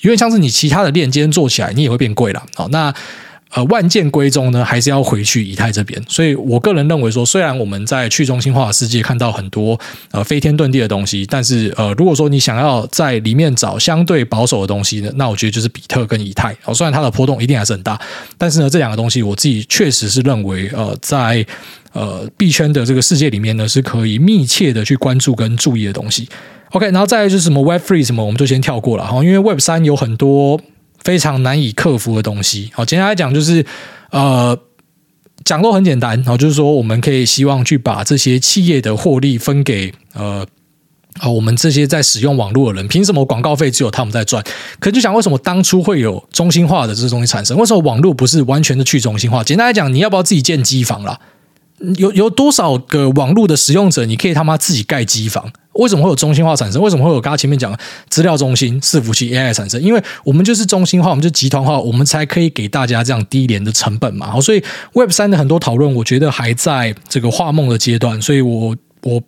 因为像是你其他的链接做起来，你也会变贵了。好，那。呃，万剑归宗呢，还是要回去以太这边。所以我个人认为说，虽然我们在去中心化的世界看到很多呃飞天遁地的东西，但是呃，如果说你想要在里面找相对保守的东西呢，那我觉得就是比特跟以太。哦，虽然它的波动一定还是很大，但是呢，这两个东西我自己确实是认为，呃，在呃币圈的这个世界里面呢，是可以密切的去关注跟注意的东西。OK，然后再来就是什么 Web Three 什么，我们就先跳过了哈，因为 Web 三有很多。非常难以克服的东西。好，简单来讲就是，呃，讲都很简单，然后就是说我们可以希望去把这些企业的获利分给呃。啊，我们这些在使用网络的人，凭什么广告费只有他们在赚？可就想为什么当初会有中心化的这些东西产生？为什么网络不是完全的去中心化？简单来讲，你要不要自己建机房啦？有有多少个网络的使用者，你可以他妈自己盖机房？为什么会有中心化产生？为什么会有刚刚前面讲的资料中心、伺服器 AI 产生？因为我们就是中心化，我们就集团化，我们才可以给大家这样低廉的成本嘛。好，所以 Web 三的很多讨论，我觉得还在这个画梦的阶段，所以我我。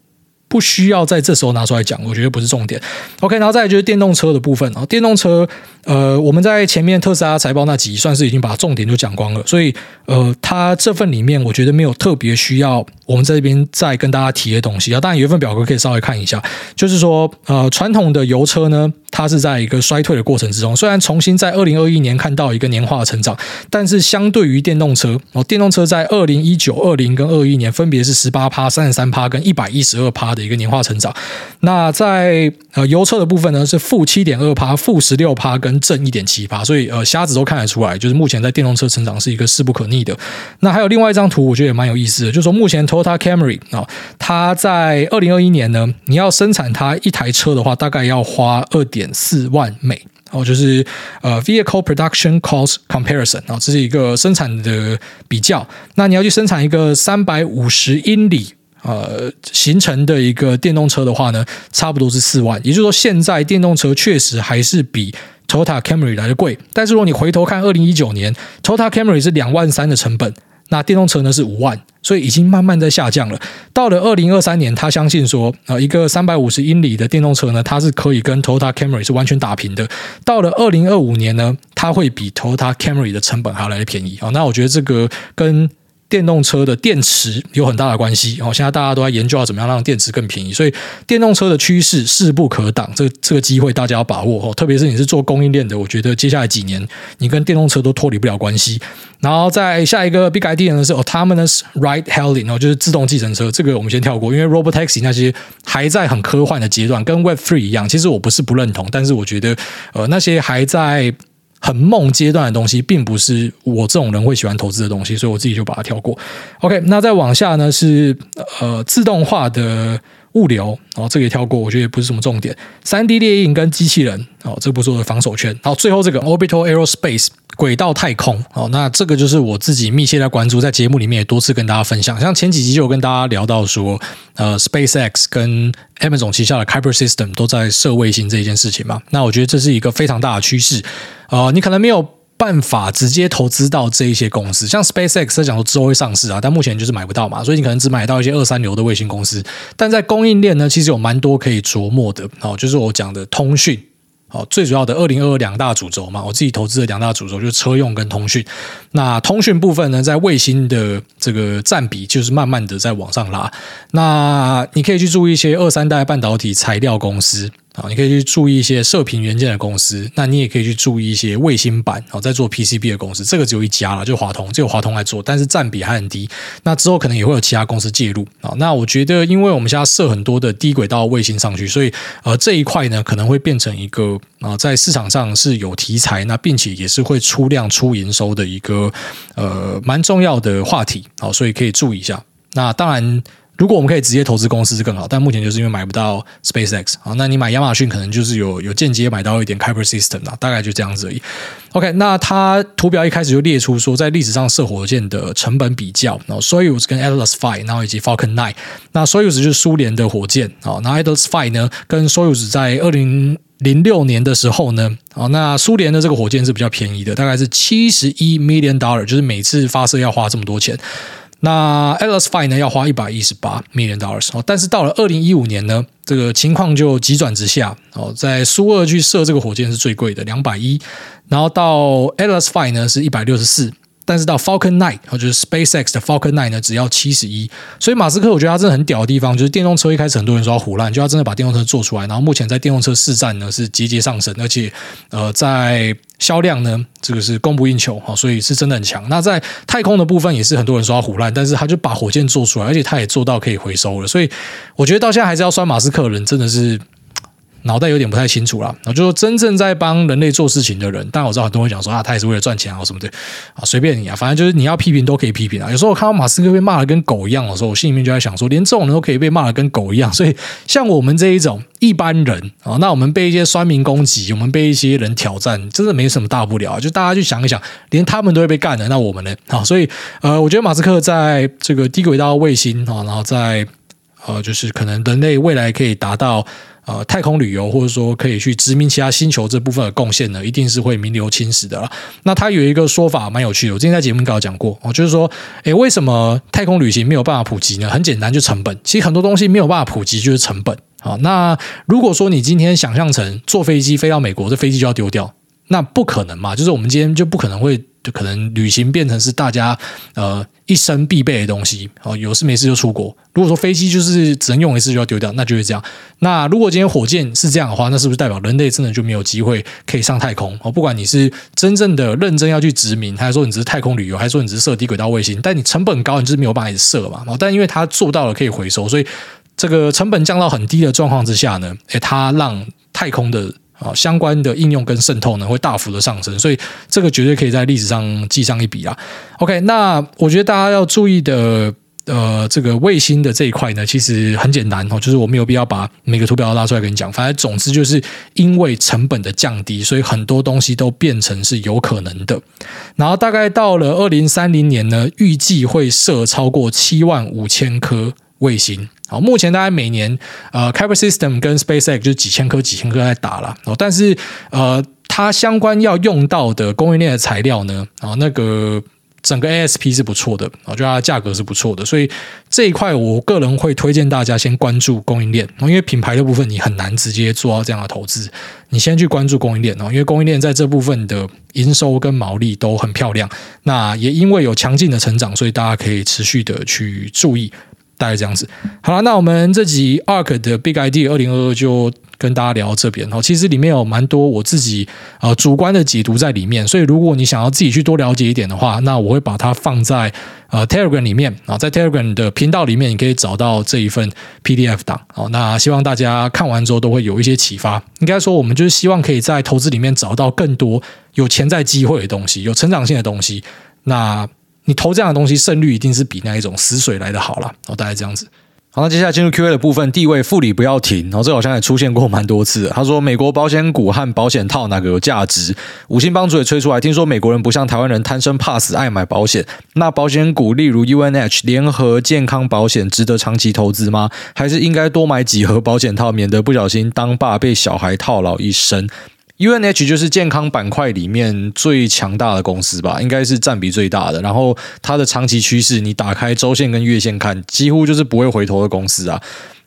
不需要在这时候拿出来讲，我觉得不是重点。OK，然后再来就是电动车的部分啊，电动车，呃，我们在前面特斯拉财报那集算是已经把重点就讲光了，所以呃，它这份里面我觉得没有特别需要我们在这边再跟大家提的东西啊。当然有一份表格可以稍微看一下，就是说呃，传统的油车呢，它是在一个衰退的过程之中，虽然重新在二零二一年看到一个年化的成长，但是相对于电动车哦，电动车在二零一九、二零跟二一年分别是十八趴、三十三趴跟一百一十二趴的。一个年化成长，那在呃油车的部分呢是负七点二趴、负十六趴跟正一点七趴，所以呃瞎子都看得出来，就是目前在电动车成长是一个势不可逆的。那还有另外一张图，我觉得也蛮有意思的，就是说目前 Toyota Camry 啊，它在二零二一年呢，你要生产它一台车的话，大概要花二点点四万美，哦，就是呃 Vehicle Production Cost Comparison 啊，这是一个生产的比较。那你要去生产一个三百五十英里。呃，形成的一个电动车的话呢，差不多是四万。也就是说，现在电动车确实还是比 Toyota Camry 来的贵。但是如果你回头看二零一九年，Toyota Camry 是两万三的成本，那电动车呢是五万，所以已经慢慢在下降了。到了二零二三年，他相信说，啊，一个三百五十英里的电动车呢，它是可以跟 Toyota Camry 是完全打平的。到了二零二五年呢，它会比 Toyota Camry 的成本还要来的便宜啊。那我觉得这个跟电动车的电池有很大的关系哦，现在大家都在研究要怎么样让电池更便宜，所以电动车的趋势势不可挡，这个这个机会大家要把握哦。特别是你是做供应链的，我觉得接下来几年你跟电动车都脱离不了关系。然后再下一个 big idea 呢是 autonomous ride hailing 哦，就是自动计程车，这个我们先跳过，因为 robotaxi 那些还在很科幻的阶段，跟 Web Three 一样。其实我不是不认同，但是我觉得呃那些还在。很梦阶段的东西，并不是我这种人会喜欢投资的东西，所以我自己就把它跳过。OK，那再往下呢是呃自动化的物流哦，这个也跳过，我觉得也不是什么重点。三 D 列印跟机器人哦，这不是我的防守圈。好最后这个 Orbital Aerospace。轨道太空哦，那这个就是我自己密切在关注，在节目里面也多次跟大家分享。像前几集就有跟大家聊到说，呃，SpaceX 跟 Amazon 旗下的 Kuiper System 都在射卫星这一件事情嘛。那我觉得这是一个非常大的趋势。呃，你可能没有办法直接投资到这一些公司，像 SpaceX 在讲说之后会上市啊，但目前就是买不到嘛，所以你可能只买到一些二三流的卫星公司。但在供应链呢，其实有蛮多可以琢磨的哦，就是我讲的通讯。好，最主要的二零二二两大主轴嘛，我自己投资的两大主轴就是车用跟通讯。那通讯部分呢，在卫星的这个占比就是慢慢的在往上拉。那你可以去注意一些二三代半导体材料公司。啊，你可以去注意一些射频元件的公司，那你也可以去注意一些卫星板，然后在做 PCB 的公司。这个只有一家了，就华通，只有华通来做，但是占比还很低。那之后可能也会有其他公司介入啊。那我觉得，因为我们现在设很多的低轨道卫星上去，所以呃这一块呢可能会变成一个啊在市场上是有题材，那并且也是会出量出营收的一个呃蛮重要的话题啊，所以可以注意一下。那当然。如果我们可以直接投资公司是更好，但目前就是因为买不到 SpaceX 啊，那你买亚马逊可能就是有有间接买到一点 Kuiper System 啊，大概就这样子而已。OK，那它图表一开始就列出说，在历史上射火箭的成本比较，然后 Soyuz 跟 Atlas Five，然后以及 Falcon 9。那 Soyuz 就是苏联的火箭啊，那 Atlas Five 呢跟 Soyuz 在二零零六年的时候呢，啊，那苏联的这个火箭是比较便宜的，大概是七十一 million dollar，就是每次发射要花这么多钱。那 Atlas V 呢，要花一百一十八 million dollars 哦，但是到了二零一五年呢，这个情况就急转直下哦，在苏二去射这个火箭是最贵的两百一，然后到 Atlas V 呢是一百六十四。但是到 Falcon Nine，就是 SpaceX 的 Falcon 9呢，只要七十一。所以马斯克我觉得他真的很屌的地方，就是电动车一开始很多人说要胡烂，就要真的把电动车做出来。然后目前在电动车市占呢是节节上升，而且呃在销量呢这个是供不应求哈，所以是真的很强。那在太空的部分也是很多人说要胡烂，但是他就把火箭做出来，而且他也做到可以回收了。所以我觉得到现在还是要酸马斯克的人真的是脑袋有点不太清楚了。然后就说真正在帮人类做事情的人，但我知道很多人讲说啊，他也是为了赚钱啊什么的啊，随便你啊，反正就是你要批评都可以批评啊。有时候我看到马斯克被骂的跟狗一样的时候，我心里面就在想说，连这种人都可以被骂的跟狗一样，所以像我们这一种一般人啊，那我们被一些酸民攻击，我们被一些人挑战，真的没什么大不了。就大家去想一想，连他们都会被干的，那我们呢？啊，所以呃，我觉得马斯克在这个低轨道卫星啊，然后在呃，就是可能人类未来可以达到。呃，太空旅游或者说可以去殖民其他星球这部分的贡献呢，一定是会名留青史的了。那他有一个说法蛮有趣的，我之前在节目里有讲过哦，就是说，诶，为什么太空旅行没有办法普及呢？很简单，就成本。其实很多东西没有办法普及，就是成本。好，那如果说你今天想象成坐飞机飞到美国，这飞机就要丢掉，那不可能嘛？就是我们今天就不可能会。就可能旅行变成是大家呃一生必备的东西哦，有事没事就出国。如果说飞机就是只能用一次就要丢掉，那就是这样。那如果今天火箭是这样的话，那是不是代表人类真的就没有机会可以上太空？哦，不管你是真正的认真要去殖民，还是说你只是太空旅游，还是说你只是设低轨道卫星，但你成本高，你就是没有办法设嘛。哦，但因为它做到了可以回收，所以这个成本降到很低的状况之下呢，诶，它让太空的。啊，相关的应用跟渗透呢，会大幅的上升，所以这个绝对可以在历史上记上一笔啊。OK，那我觉得大家要注意的，呃，这个卫星的这一块呢，其实很简单哦，就是我没有必要把每个图表都拉出来跟你讲，反正总之就是因为成本的降低，所以很多东西都变成是有可能的。然后大概到了二零三零年呢，预计会设超过七万五千颗。卫星好，目前大概每年呃，Casper System 跟 SpaceX 就几千颗、几千颗在打了哦，但是呃，它相关要用到的供应链的材料呢，啊，那个整个 ASP 是不错的啊，就它的价格是不错的，所以这一块我个人会推荐大家先关注供应链，因为品牌的部分你很难直接做到这样的投资，你先去关注供应链哦，因为供应链在这部分的营收跟毛利都很漂亮，那也因为有强劲的成长，所以大家可以持续的去注意。大概这样子，好了，那我们这集 ARK 的 Big ID 二零二二就跟大家聊到这边哦。其实里面有蛮多我自己呃主观的解读在里面，所以如果你想要自己去多了解一点的话，那我会把它放在呃 Telegram 里面啊，在 Telegram 的频道里面，你可以找到这一份 PDF 档哦。那希望大家看完之后都会有一些启发。应该说，我们就是希望可以在投资里面找到更多有潜在机会的东西，有成长性的东西。那你投这样的东西，胜率一定是比那一种死水来的好了。哦，大概这样子。好，那接下来进入 Q&A 的部分。地位副理不要停，然后这好像也出现过蛮多次。他说：“美国保险股和保险套哪个有价值？”五星帮主也吹出来。听说美国人不像台湾人贪生怕死爱买保险，那保险股例如 UNH 联合健康保险值得长期投资吗？还是应该多买几盒保险套，免得不小心当爸被小孩套牢一生？UNH 就是健康板块里面最强大的公司吧，应该是占比最大的。然后它的长期趋势，你打开周线跟月线看，几乎就是不会回头的公司啊。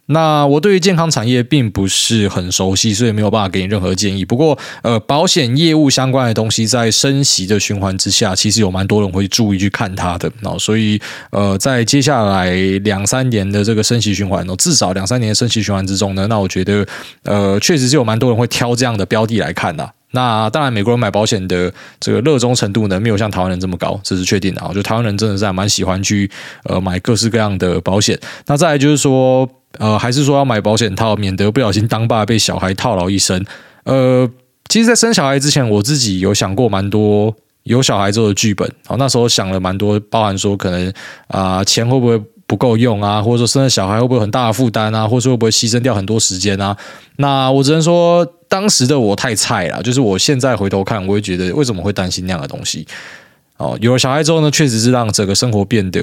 那我对于健康产业并不是很熟悉，所以没有办法给你任何建议。不过，呃，保险业务相关的东西在升息的循环之下，其实有蛮多人会注意去看它的。那所以，呃，在接下来两三年的这个升息循环，至少两三年升息循环之中呢，那我觉得，呃，确实是有蛮多人会挑这样的标的来看的。那当然，美国人买保险的这个热衷程度呢，没有像台湾人这么高，这是确定的啊。就台湾人真的是还蛮喜欢去呃买各式各样的保险。那再来就是说。呃，还是说要买保险套，免得不小心当爸被小孩套牢一生。呃，其实，在生小孩之前，我自己有想过蛮多有小孩之后的剧本。好，那时候想了蛮多，包含说可能啊、呃，钱会不会不够用啊，或者说生了小孩会不会很大的负担啊，或者说会不会牺牲掉很多时间啊？那我只能说，当时的我太菜了。就是我现在回头看，我会觉得为什么会担心那样的东西？哦，有了小孩之后呢，确实是让整个生活变得。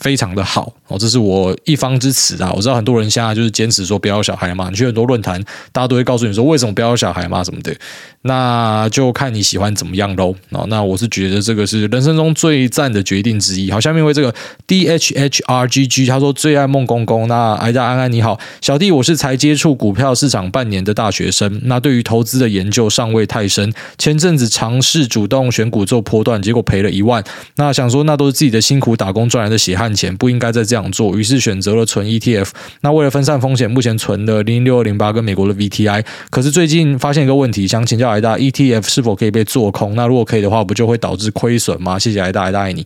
非常的好哦，这是我一方之词啊！我知道很多人现在就是坚持说不要小孩嘛，你去很多论坛，大家都会告诉你说为什么不要小孩嘛什么的，那就看你喜欢怎么样喽。哦，那我是觉得这个是人生中最赞的决定之一。好，下面为这个 D H H R G G，他说最爱梦公公。那挨大安安你好，小弟我是才接触股票市场半年的大学生，那对于投资的研究尚未太深。前阵子尝试主动选股做波段，结果赔了一万。那想说那都是自己的辛苦打工赚来的血汗。赚钱不应该再这样做，于是选择了存 ETF。那为了分散风险，目前存的零六二零八跟美国的 VTI。可是最近发现一个问题，想请教癌大，ETF 是否可以被做空？那如果可以的话，不就会导致亏损吗？谢谢癌大，癌大爱你。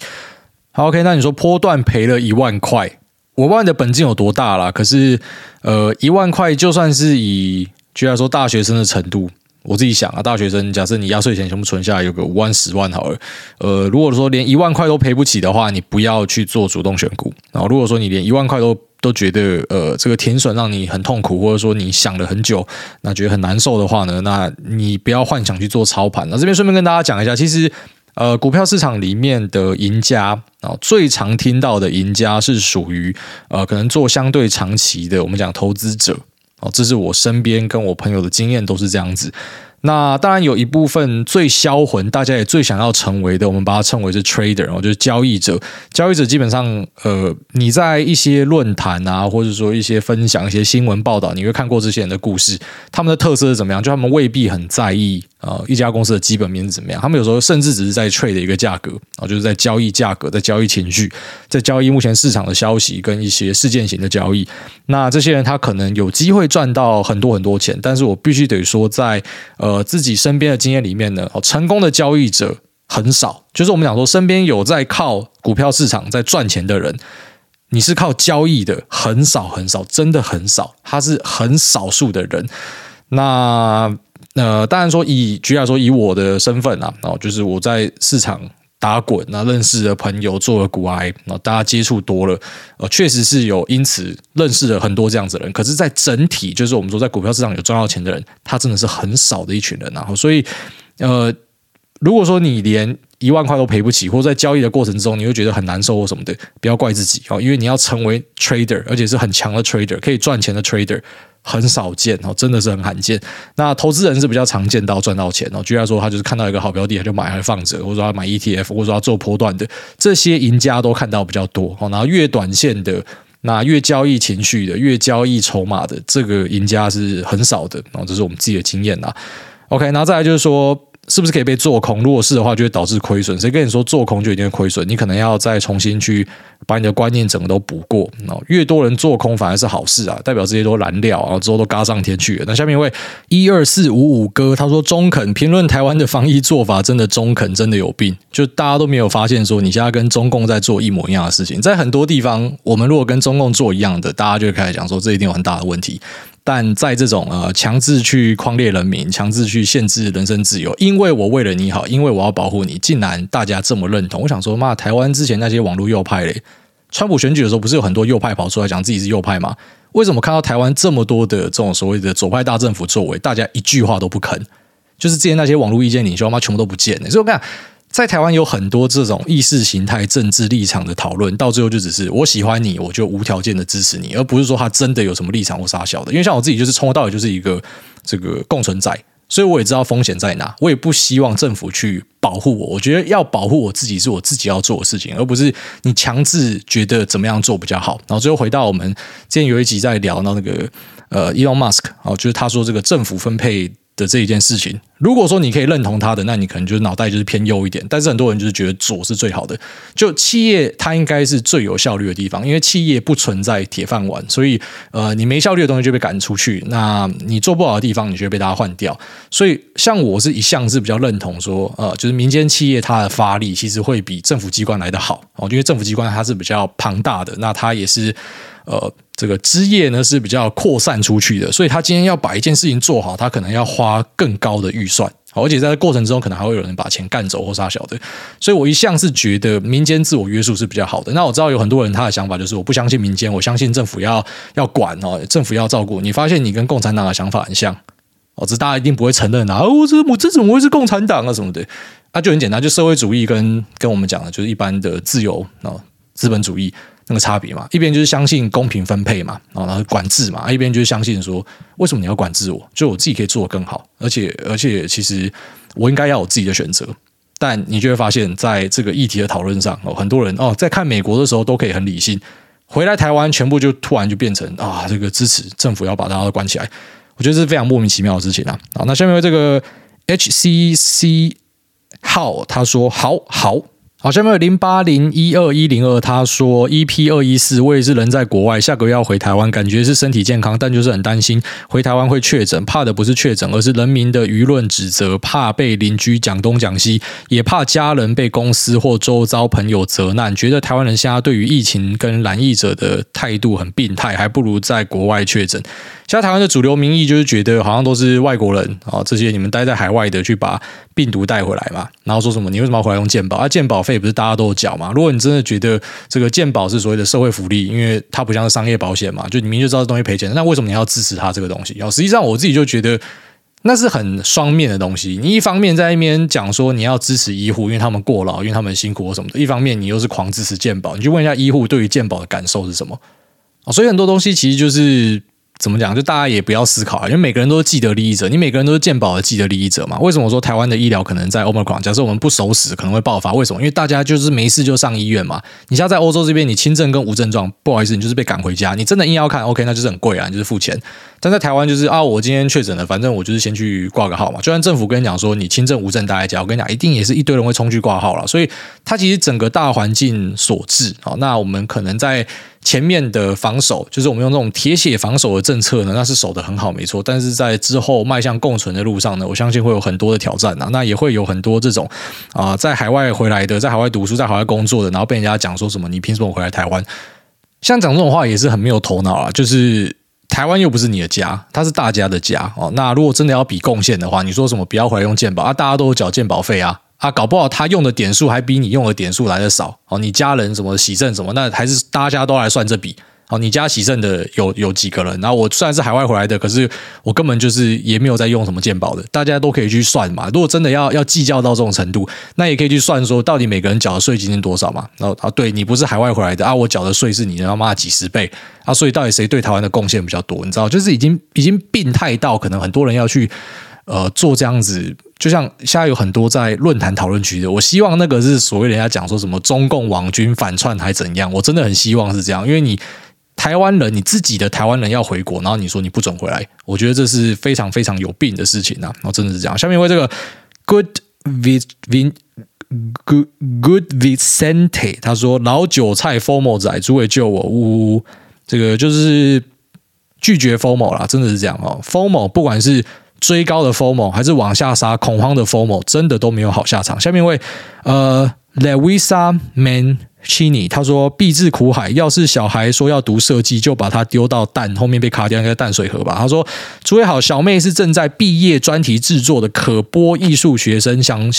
好，OK，那你说波段赔了一万块，我问你的本金有多大啦？可是，呃，一万块就算是以居然说大学生的程度。我自己想啊，大学生假设你压岁钱全部存下来有个五万、十万好了，呃，如果说连一万块都赔不起的话，你不要去做主动选股。然后如果说你连一万块都都觉得呃这个停损让你很痛苦，或者说你想了很久，那觉得很难受的话呢，那你不要幻想去做操盘。那这边顺便跟大家讲一下，其实呃股票市场里面的赢家啊，最常听到的赢家是属于呃可能做相对长期的，我们讲投资者。哦，这是我身边跟我朋友的经验，都是这样子。那当然有一部分最销魂，大家也最想要成为的，我们把它称为是 trader，就是交易者。交易者基本上，呃，你在一些论坛啊，或者说一些分享、一些新闻报道，你会看过这些人的故事。他们的特色是怎么样？就他们未必很在意呃一家公司的基本面是怎么样。他们有时候甚至只是在 trade 的一个价格啊，就是在交易价格，在交易情绪，在交易目前市场的消息跟一些事件型的交易。那这些人他可能有机会赚到很多很多钱，但是我必须得说在，在呃自己身边的经验里面呢，成功的交易者很少。就是我们讲说，身边有在靠股票市场在赚钱的人，你是靠交易的，很少很少，真的很少，他是很少数的人。那呃，当然说以举例来说，以我的身份啊，然后就是我在市场。打滚，那认识的朋友做了股癌，那大家接触多了，呃，确实是有因此认识了很多这样子的人。可是，在整体，就是我们说在股票市场有赚到钱的人，他真的是很少的一群人。然后，所以，呃，如果说你连一万块都赔不起，或在交易的过程中你会觉得很难受或什么的，不要怪自己哦，因为你要成为 trader，而且是很强的 trader，可以赚钱的 trader。很少见哦，真的是很罕见。那投资人是比较常见到赚到钱哦。居然说，他就是看到一个好标的，他就买还放着，或者说他买 ETF，或者说他做波段的，这些赢家都看到比较多哦。然后越短线的，那越交易情绪的，越交易筹码的，这个赢家是很少的哦。这是我们自己的经验呐。OK，然后再来就是说。是不是可以被做空？如果是的话，就会导致亏损。谁跟你说做空就一定会亏损？你可能要再重新去把你的观念整个都补过。越多人做空反而是好事啊，代表这些都燃料，然后之后都嘎上天去了。那下面一位一二四五五哥他说：中肯评论台湾的防疫做法真的中肯，真的有病。就大家都没有发现说你现在跟中共在做一模一样的事情。在很多地方，我们如果跟中共做一样的，大家就会开始讲说这一定有很大的问题。但在这种呃强制去框列人民、强制去限制人身自由，因为我为了你好，因为我要保护你，竟然大家这么认同。我想说，妈，台湾之前那些网络右派嘞，川普选举的时候不是有很多右派跑出来讲自己是右派吗？为什么看到台湾这么多的这种所谓的左派大政府作为，大家一句话都不肯？就是之前那些网络意见领袖，妈全部都不见了。所以我看。在台湾有很多这种意识形态、政治立场的讨论，到最后就只是我喜欢你，我就无条件的支持你，而不是说他真的有什么立场或杀小的。因为像我自己就是从头到尾就是一个这个共存在，所以我也知道风险在哪，我也不希望政府去保护我。我觉得要保护我自己是我自己要做的事情，而不是你强制觉得怎么样做比较好。然后最后回到我们之前有一集在聊到那个呃，Elon Musk 哦，就是他说这个政府分配。的这一件事情，如果说你可以认同他的，那你可能就是脑袋就是偏右一点。但是很多人就是觉得左是最好的。就企业它应该是最有效率的地方，因为企业不存在铁饭碗，所以呃，你没效率的东西就被赶出去。那你做不好的地方，你就会被大家换掉。所以像我是一向是比较认同说，呃，就是民间企业它的发力其实会比政府机关来得好哦，因为政府机关它是比较庞大的，那它也是。呃，这个枝叶呢是比较扩散出去的，所以他今天要把一件事情做好，他可能要花更高的预算，而且在过程中可能还会有人把钱干走或杀小的。所以我一向是觉得民间自我约束是比较好的。那我知道有很多人他的想法就是我不相信民间，我相信政府要要管哦，政府要照顾。你发现你跟共产党的想法很像哦，这大家一定不会承认啊，我这我这怎么会是共产党啊什么的？那就很简单，就社会主义跟跟我们讲的就是一般的自由啊资本主义。那个差别嘛，一边就是相信公平分配嘛，然后管制嘛，一边就是相信说，为什么你要管制我？就我自己可以做得更好，而且而且其实我应该要有自己的选择。但你就会发现，在这个议题的讨论上，哦，很多人哦，在看美国的时候都可以很理性，回来台湾全部就突然就变成啊，这个支持政府要把大家都关起来，我觉得是非常莫名其妙的事情啊。好，那下面这个 HCC 号他说好好。好，下面有零八零一二一零二，他说 EP 二一四，我也是人在国外，下个月要回台湾，感觉是身体健康，但就是很担心回台湾会确诊，怕的不是确诊，而是人民的舆论指责，怕被邻居讲东讲西，也怕家人被公司或周遭朋友责难，觉得台湾人现在对于疫情跟染疫者的态度很病态，还不如在国外确诊。现在台湾的主流民意就是觉得好像都是外国人啊，这些你们待在海外的去把病毒带回来嘛，然后说什么你为什么要回来用健保啊？健保费不是大家都有缴嘛？如果你真的觉得这个健保是所谓的社会福利，因为它不像是商业保险嘛，就你明明就知道这东西赔钱，那为什么你要支持它这个东西？然后实际上我自己就觉得。那是很双面的东西。你一方面在那边讲说你要支持医护，因为他们过劳，因为他们辛苦什么的；一方面你又是狂支持健保。你去问一下医护对于健保的感受是什么？所以很多东西其实就是。怎么讲？就大家也不要思考啊，因为每个人都是既得利益者，你每个人都是健保的既得利益者嘛。为什么我说台湾的医疗可能在 Omicron？假设我们不守时，可能会爆发。为什么？因为大家就是没事就上医院嘛。你像在欧洲这边，你轻症跟无症状，不好意思，你就是被赶回家。你真的硬要看，OK，那就是很贵啊，就是付钱。但在台湾就是啊，我今天确诊了，反正我就是先去挂个号嘛。就算政府跟你讲说你轻症无症待在家，我跟你讲，一定也是一堆人会冲去挂号了。所以它其实整个大环境所致啊。那我们可能在。前面的防守就是我们用这种铁血防守的政策呢，那是守得很好，没错。但是在之后迈向共存的路上呢，我相信会有很多的挑战啊。那也会有很多这种啊，在海外回来的，在海外读书、在海外工作的，然后被人家讲说什么“你凭什么回来台湾？”像讲这种话也是很没有头脑啊。就是台湾又不是你的家，它是大家的家哦。那如果真的要比贡献的话，你说什么不要回来用健保啊？大家都有缴健保费啊。啊，搞不好他用的点数还比你用的点数来的少哦。你家人什么洗肾什么，那还是大家都来算这笔哦。你家洗肾的有有几个人？然后我虽然是海外回来的，可是我根本就是也没有在用什么健保的。大家都可以去算嘛。如果真的要要计较到这种程度，那也可以去算说，到底每个人缴的税金是多少嘛？然后啊，对你不是海外回来的啊，我缴的税是你他妈几十倍啊。所以到底谁对台湾的贡献比较多？你知道，就是已经已经病态到可能很多人要去。呃，做这样子，就像现在有很多在论坛讨论区的，我希望那个是所谓人家讲说什么中共网军反串还怎样，我真的很希望是这样，因为你台湾人，你自己的台湾人要回国，然后你说你不准回来，我觉得这是非常非常有病的事情啊，然后真的是这样。下面为这个 Good Vin Vin Good Good Vicente，他说老韭菜 FOMO 仔，诸位救我，呜呜，这个就是拒绝 FOMO 啦，真的是这样哦，FOMO 不管是。追高的 FOMO 还是往下杀恐慌的 FOMO，真的都没有好下场。下面一位，呃，Lewisa Man。七你他说：“必至苦海，要是小孩说要读设计，就把他丢到淡后面被卡掉那个淡水河吧。”他说：“诸位好，小妹是正在毕业专题制作的可播艺术学生，想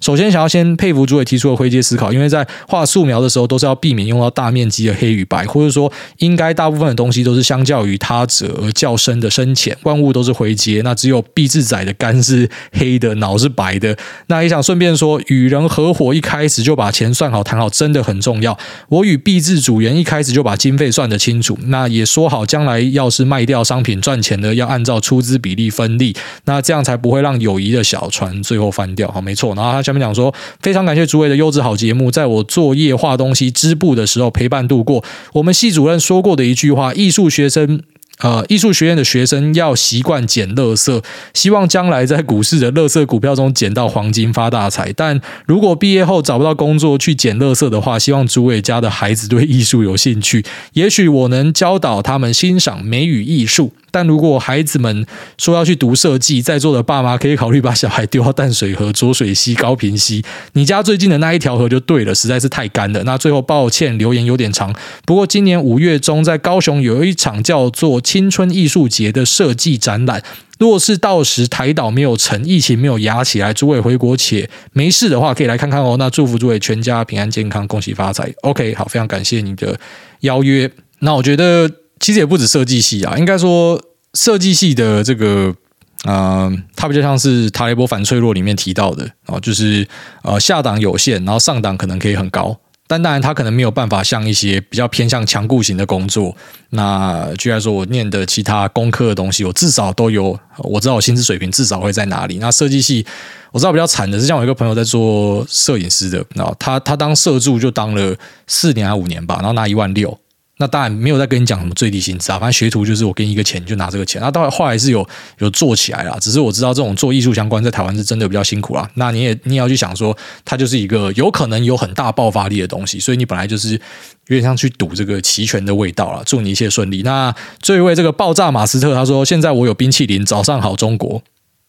首先想要先佩服诸位提出的灰阶思考，因为在画素描的时候都是要避免用到大面积的黑与白，或者说应该大部分的东西都是相较于他者而较深的深浅，万物都是灰阶，那只有毕至仔的肝是黑的，脑是白的。那也想顺便说，与人合伙一开始就把钱算好谈好，真的很。”重重要。我与毕制组员一开始就把经费算得清楚，那也说好，将来要是卖掉商品赚钱的，要按照出资比例分利，那这样才不会让友谊的小船最后翻掉。好，没错。然后他下面讲说，非常感谢诸位的优质好节目，在我作业画东西织布的时候陪伴度过。我们系主任说过的一句话：艺术学生。呃，艺术学院的学生要习惯捡垃圾，希望将来在股市的垃圾股票中捡到黄金发大财。但如果毕业后找不到工作去捡垃圾的话，希望诸位家的孩子对艺术有兴趣，也许我能教导他们欣赏美与艺术。但如果孩子们说要去读设计，在座的爸妈可以考虑把小孩丢到淡水河、浊水溪、高屏溪。你家最近的那一条河就对了，实在是太干了。那最后抱歉，留言有点长。不过今年五月中在高雄有一场叫做青春艺术节的设计展览。若是到时台岛没有成，疫情没有压起来，诸位回国且没事的话，可以来看看哦。那祝福诸位全家平安健康，恭喜发财。OK，好，非常感谢你的邀约。那我觉得。其实也不止设计系啊，应该说设计系的这个，呃，它比较像是塔雷波反脆弱里面提到的啊，就是呃下档有限，然后上档可能可以很高，但当然他可能没有办法像一些比较偏向强固型的工作。那居然说我念的其他工科的东西，我至少都有，我知道我薪资水平至少会在哪里。那设计系我知道比较惨的是，像我一个朋友在做摄影师的，然后他他当社助就当了四年还五年吧，然后拿一万六。那当然没有在跟你讲什么最低薪资啊，反正学徒就是我给你一个钱，你就拿这个钱。那当然后来是有有做起来了，只是我知道这种做艺术相关在台湾是真的比较辛苦啦。那你也你也要去想说，它就是一个有可能有很大爆发力的东西，所以你本来就是有点像去赌这个期权的味道了。祝你一切顺利。那最后一位这个爆炸马斯特他说，现在我有冰淇淋，早上好中国。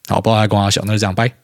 好，不知道他跟我小，那就这样，拜。